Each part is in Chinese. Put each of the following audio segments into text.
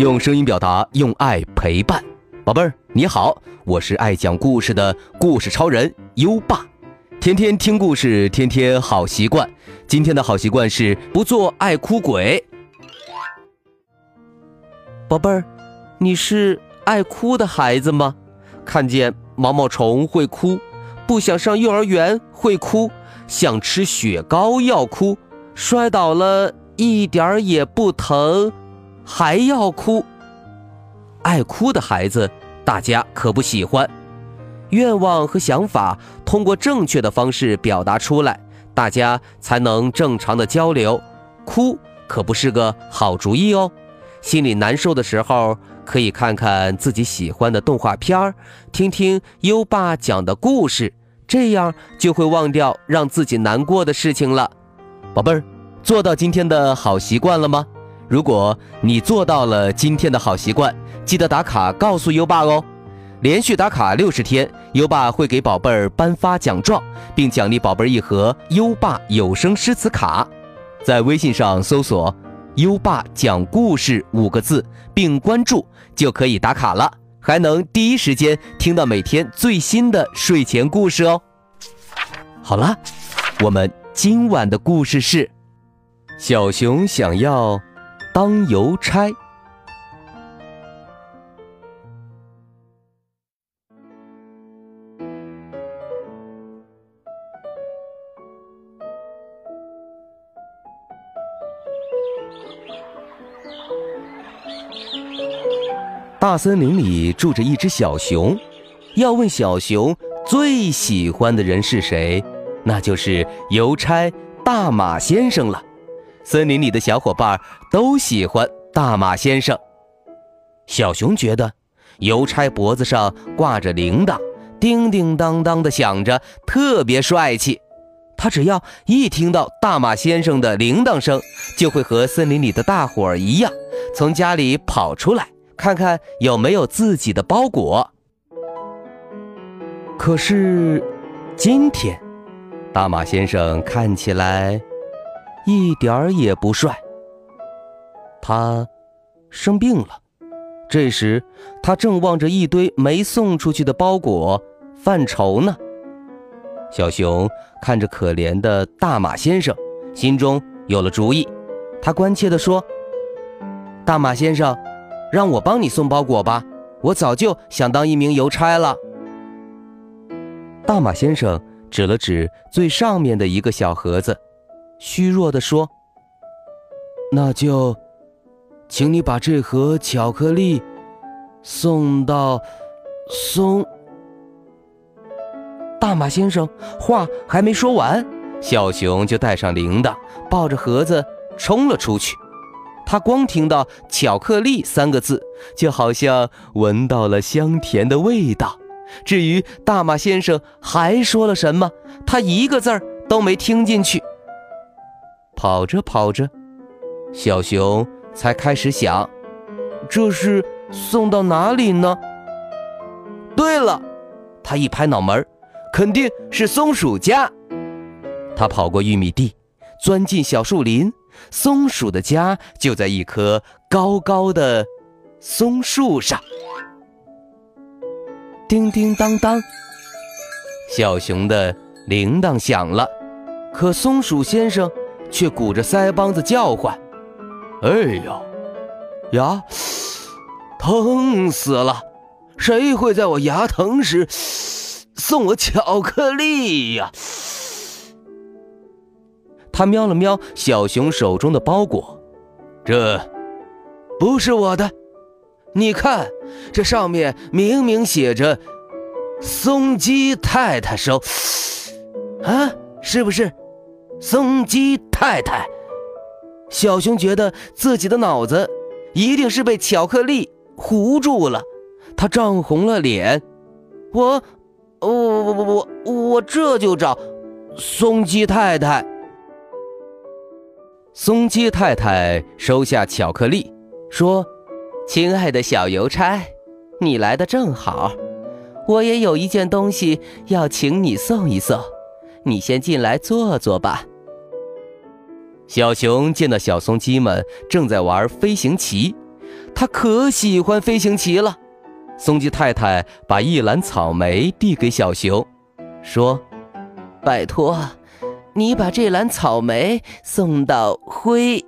用声音表达，用爱陪伴。宝贝儿，你好，我是爱讲故事的故事超人优爸。天天听故事，天天好习惯。今天的好习惯是不做爱哭鬼。宝贝儿，你是爱哭的孩子吗？看见毛毛虫会哭，不想上幼儿园会哭，想吃雪糕要哭，摔倒了一点儿也不疼。还要哭，爱哭的孩子，大家可不喜欢。愿望和想法通过正确的方式表达出来，大家才能正常的交流。哭可不是个好主意哦。心里难受的时候，可以看看自己喜欢的动画片儿，听听优爸讲的故事，这样就会忘掉让自己难过的事情了。宝贝儿，做到今天的好习惯了吗？如果你做到了今天的好习惯，记得打卡告诉优爸哦。连续打卡六十天，优爸会给宝贝儿颁发奖状，并奖励宝贝儿一盒优爸有声诗词卡。在微信上搜索“优爸讲故事”五个字，并关注就可以打卡了，还能第一时间听到每天最新的睡前故事哦。好了，我们今晚的故事是：小熊想要。当邮差。大森林里住着一只小熊，要问小熊最喜欢的人是谁，那就是邮差大马先生了。森林里的小伙伴都喜欢大马先生。小熊觉得，邮差脖子上挂着铃铛，叮叮当当的响着，特别帅气。他只要一听到大马先生的铃铛声，就会和森林里的大伙儿一样，从家里跑出来，看看有没有自己的包裹。可是，今天，大马先生看起来……一点儿也不帅。他生病了，这时他正望着一堆没送出去的包裹犯愁呢。小熊看着可怜的大马先生，心中有了主意。他关切地说：“大马先生，让我帮你送包裹吧，我早就想当一名邮差了。”大马先生指了指最上面的一个小盒子。虚弱地说：“那就，请你把这盒巧克力送到松。”大马先生话还没说完，小熊就带上铃铛，抱着盒子冲了出去。他光听到“巧克力”三个字，就好像闻到了香甜的味道。至于大马先生还说了什么，他一个字儿都没听进去。跑着跑着，小熊才开始想：这是送到哪里呢？对了，他一拍脑门肯定是松鼠家。他跑过玉米地，钻进小树林，松鼠的家就在一棵高高的松树上。叮叮当当，小熊的铃铛响了，可松鼠先生。却鼓着腮帮子叫唤：“哎呀，牙疼死了！谁会在我牙疼时送我巧克力呀？”他瞄了瞄小熊手中的包裹，这不是我的。你看，这上面明明写着“松鸡太太收”，啊，是不是？松鸡太太，小熊觉得自己的脑子一定是被巧克力糊住了，他涨红了脸。我，我我我我我这就找松鸡太太。松鸡太太收下巧克力，说：“亲爱的小邮差，你来的正好，我也有一件东西要请你送一送，你先进来坐坐吧。”小熊见到小松鸡们正在玩飞行棋，它可喜欢飞行棋了。松鸡太太把一篮草莓递给小熊，说：“拜托，你把这篮草莓送到灰。”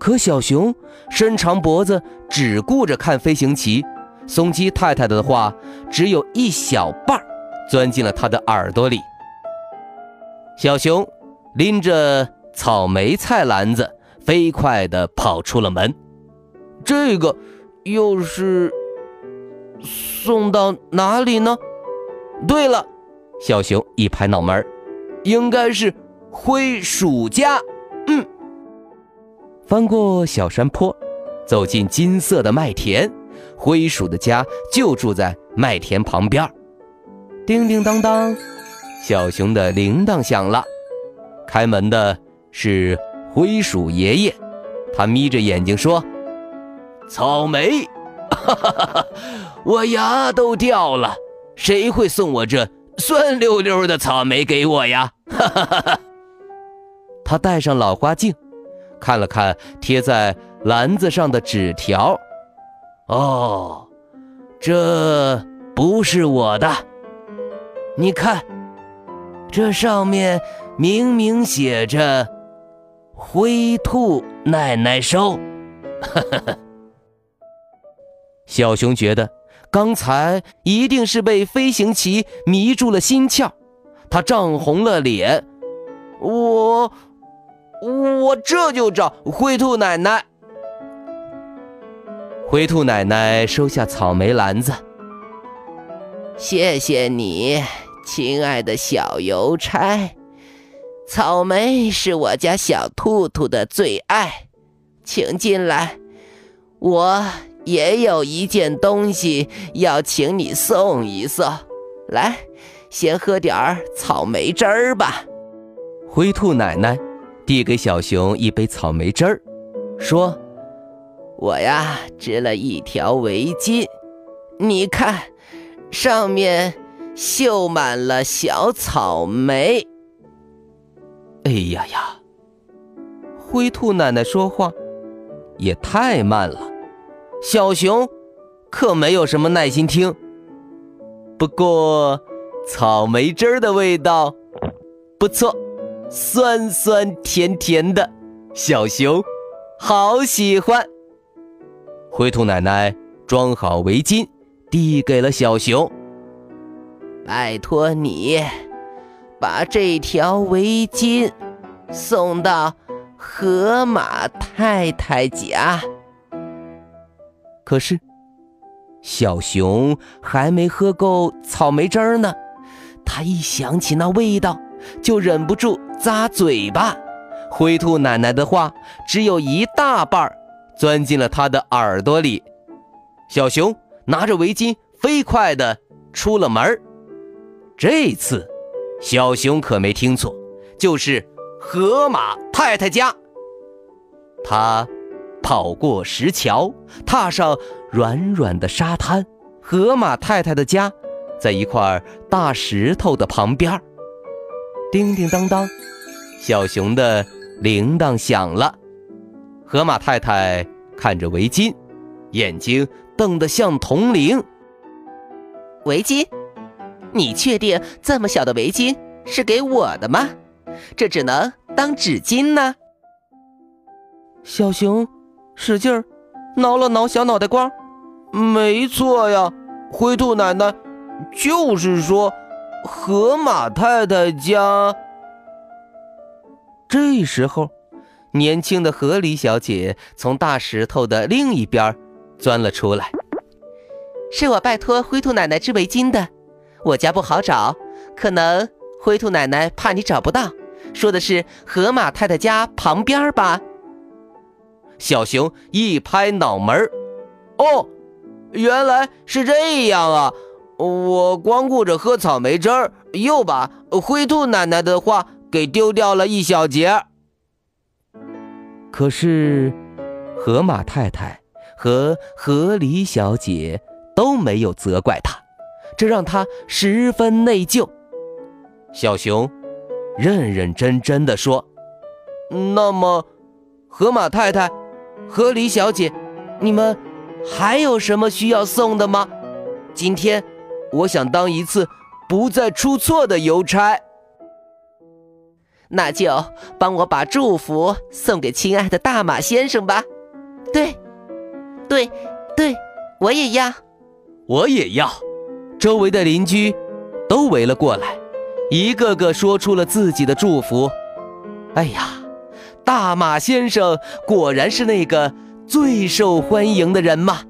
可小熊伸长脖子，只顾着看飞行棋。松鸡太太的话只有一小半钻进了他的耳朵里。小熊拎着草莓菜篮子，飞快地跑出了门。这个又是送到哪里呢？对了，小熊一拍脑门应该是灰鼠家。嗯，翻过小山坡，走进金色的麦田。灰鼠的家就住在麦田旁边。叮叮当当，小熊的铃铛响了。开门的是灰鼠爷爷，他眯着眼睛说：“草莓，哈哈哈哈，我牙都掉了。谁会送我这酸溜溜的草莓给我呀？”哈哈哈哈。他戴上老花镜，看了看贴在篮子上的纸条。哦，这不是我的。你看，这上面明明写着“灰兔奶奶收”。小熊觉得刚才一定是被飞行棋迷住了心窍，他涨红了脸。我，我这就找灰兔奶奶。灰兔奶奶收下草莓篮子，谢谢你，亲爱的小邮差。草莓是我家小兔兔的最爱，请进来。我也有一件东西要请你送一送，来，先喝点儿草莓汁儿吧。灰兔奶奶递给小熊一杯草莓汁儿，说。我呀，织了一条围巾，你看，上面绣满了小草莓。哎呀呀，灰兔奶奶说话也太慢了，小熊可没有什么耐心听。不过，草莓汁儿的味道不错，酸酸甜甜的，小熊好喜欢。灰兔奶奶装好围巾，递给了小熊。拜托你，把这条围巾送到河马太太家。可是，小熊还没喝够草莓汁儿呢，他一想起那味道，就忍不住咂嘴巴。灰兔奶奶的话只有一大半儿。钻进了他的耳朵里，小熊拿着围巾飞快地出了门这次，小熊可没听错，就是河马太太家。他跑过石桥，踏上软软的沙滩。河马太太的家在一块大石头的旁边。叮叮当当，小熊的铃铛响了。河马太太看着围巾，眼睛瞪得像铜铃。围巾，你确定这么小的围巾是给我的吗？这只能当纸巾呢。小熊使劲挠了挠小脑袋瓜，没错呀，灰兔奶奶就是说，河马太太家。这时候。年轻的河狸小姐从大石头的另一边钻了出来。是我拜托灰兔奶奶织围巾的，我家不好找，可能灰兔奶奶怕你找不到，说的是河马太太家旁边吧？小熊一拍脑门哦，原来是这样啊！我光顾着喝草莓汁，又把灰兔奶奶的话给丢掉了一小截。可是，河马太太和河狸小姐都没有责怪他，这让他十分内疚。小熊认认真真的说：“那么，河马太太、河狸小姐，你们还有什么需要送的吗？今天我想当一次不再出错的邮差。那就帮我把祝福送给亲爱的大马先生吧。对，对，对，我也要，我也要。周围的邻居都围了过来，一个个说出了自己的祝福。哎呀，大马先生果然是那个最受欢迎的人嘛！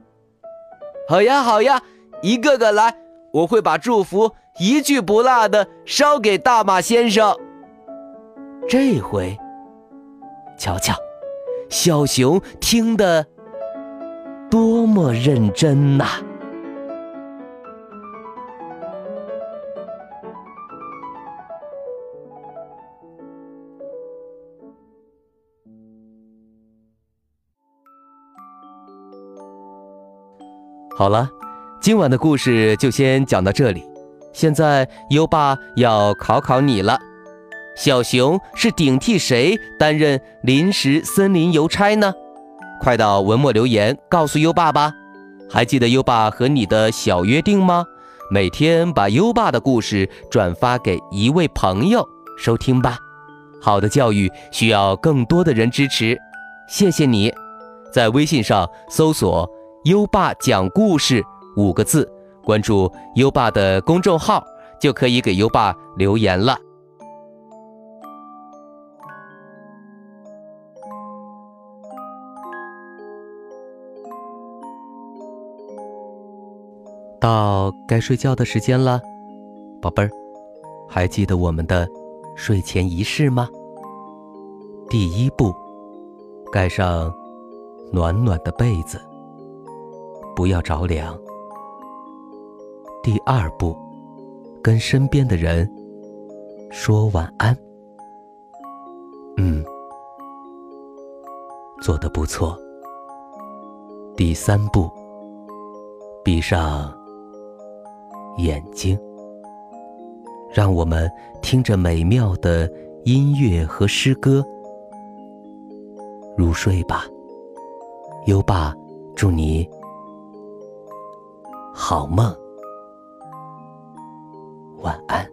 好呀，好呀，一个个来，我会把祝福一句不落的捎给大马先生。这回，瞧瞧，小熊听得多么认真呐！好了，今晚的故事就先讲到这里。现在优爸要考考你了。小熊是顶替谁担任临时森林邮差呢？快到文末留言告诉优爸吧！还记得优爸和你的小约定吗？每天把优爸的故事转发给一位朋友收听吧。好的教育需要更多的人支持，谢谢你！在微信上搜索“优爸讲故事”五个字，关注优爸的公众号，就可以给优爸留言了。到该睡觉的时间了，宝贝儿，还记得我们的睡前仪式吗？第一步，盖上暖暖的被子，不要着凉。第二步，跟身边的人说晚安。嗯，做的不错。第三步，闭上。眼睛，让我们听着美妙的音乐和诗歌入睡吧。优爸，祝你好梦，晚安。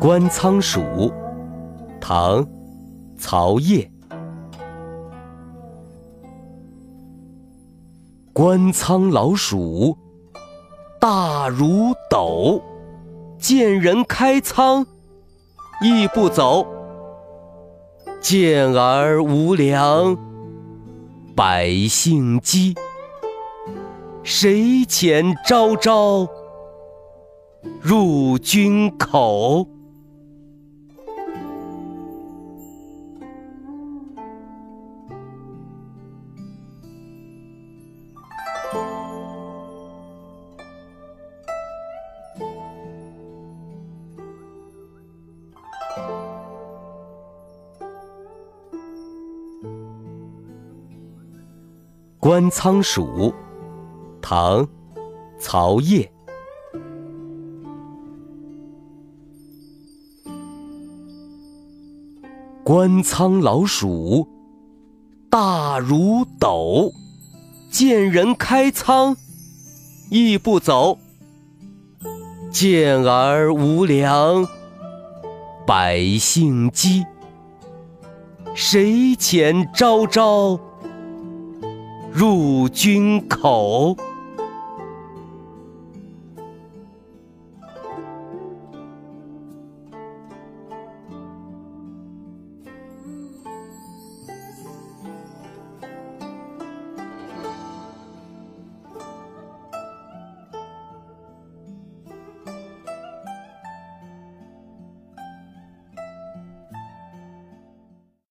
观仓鼠，唐，曹烨。观仓老鼠，如斗，见人开仓，亦不走。见而无粮，百姓饥。谁遣朝朝，入君口？观仓鼠，唐，曹烨。观仓老鼠，大如斗，见人开仓，亦不走。见而无粮，百姓饥。谁遣朝朝？入君口。